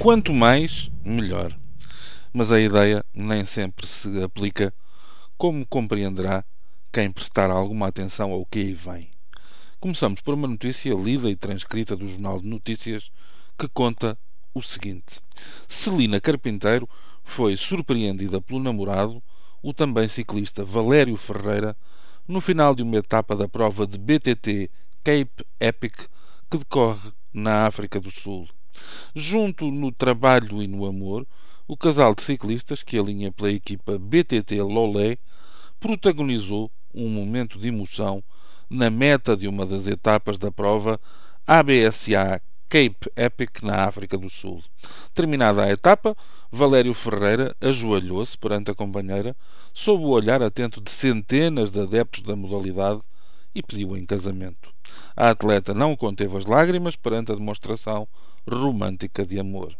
Quanto mais, melhor. Mas a ideia nem sempre se aplica, como compreenderá quem prestar alguma atenção ao que aí vem. Começamos por uma notícia lida e transcrita do Jornal de Notícias que conta o seguinte: Celina Carpinteiro foi surpreendida pelo namorado, o também ciclista Valério Ferreira, no final de uma etapa da prova de BTT Cape Epic que decorre na África do Sul. Junto no trabalho e no amor, o casal de ciclistas que alinha pela equipa BTT Lolé protagonizou um momento de emoção na meta de uma das etapas da prova ABSA Cape Epic na África do Sul. Terminada a etapa, Valério Ferreira ajoelhou-se perante a companheira, sob o olhar atento de centenas de adeptos da modalidade e pediu em casamento. A atleta não conteve as lágrimas perante a demonstração romântica de amor.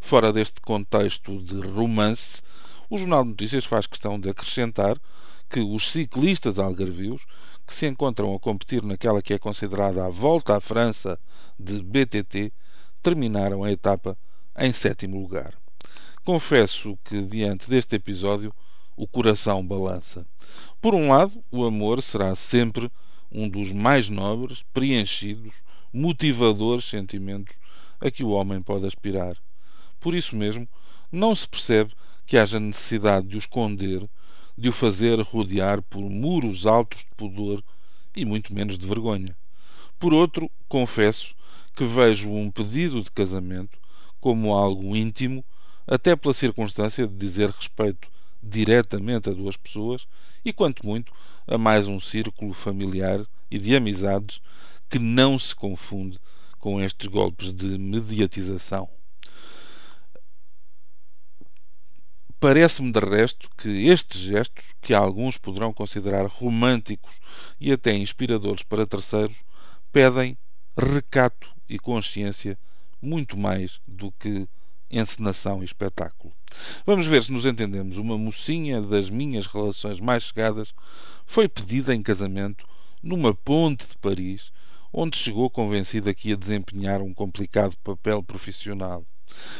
Fora deste contexto de romance, o Jornal de Notícias faz questão de acrescentar que os ciclistas algarvios que se encontram a competir naquela que é considerada a Volta à França de BTT terminaram a etapa em sétimo lugar. Confesso que, diante deste episódio, o coração balança. Por um lado, o amor será sempre um dos mais nobres, preenchidos, motivadores sentimentos a que o homem pode aspirar. Por isso mesmo, não se percebe que haja necessidade de o esconder, de o fazer rodear por muros altos de pudor e muito menos de vergonha. Por outro, confesso que vejo um pedido de casamento como algo íntimo, até pela circunstância de dizer respeito diretamente a duas pessoas e, quanto muito, a mais um círculo familiar e de amizades que não se confunde com estes golpes de mediatização. Parece-me, de resto, que estes gestos, que alguns poderão considerar românticos e até inspiradores para terceiros, pedem recato e consciência muito mais do que encenação e espetáculo. Vamos ver se nos entendemos. Uma mocinha das minhas relações mais chegadas foi pedida em casamento numa ponte de Paris, onde chegou convencida que ia desempenhar um complicado papel profissional.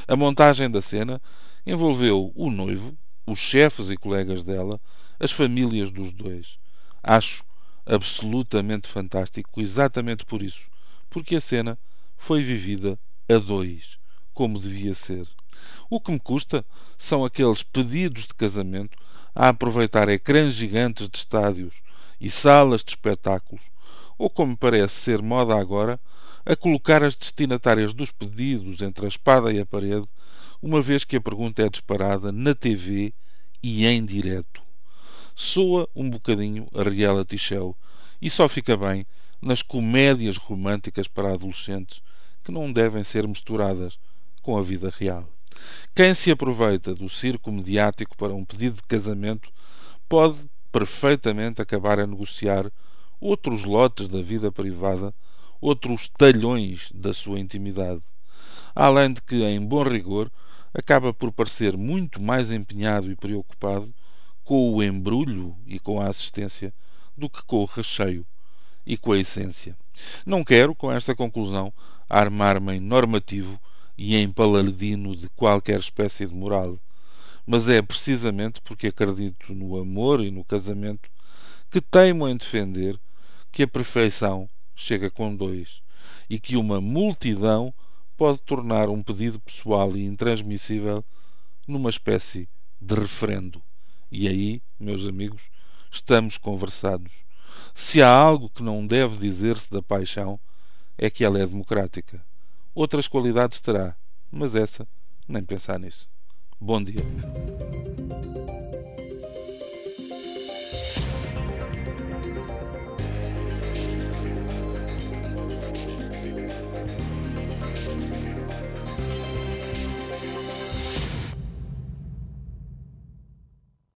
A montagem da cena envolveu o noivo, os chefes e colegas dela, as famílias dos dois. Acho absolutamente fantástico, exatamente por isso, porque a cena foi vivida a dois, como devia ser. O que me custa são aqueles pedidos de casamento a aproveitar ecrãs gigantes de estádios e salas de espetáculos, ou como parece ser moda agora, a colocar as destinatárias dos pedidos entre a espada e a parede, uma vez que a pergunta é disparada na TV e em direto. Soa um bocadinho a reality show e só fica bem nas comédias românticas para adolescentes que não devem ser misturadas com a vida real. Quem se aproveita do circo mediático para um pedido de casamento pode perfeitamente acabar a negociar outros lotes da vida privada, outros talhões da sua intimidade. Além de que, em bom rigor, acaba por parecer muito mais empenhado e preocupado com o embrulho e com a assistência do que com o recheio e com a essência. Não quero, com esta conclusão, armar-me em normativo e em paladino de qualquer espécie de moral. Mas é precisamente porque acredito no amor e no casamento que teimo em defender que a perfeição chega com dois e que uma multidão pode tornar um pedido pessoal e intransmissível numa espécie de referendo. E aí, meus amigos, estamos conversados. Se há algo que não deve dizer-se da paixão, é que ela é democrática. Outras qualidades terá, mas essa, nem pensar nisso. Bom dia.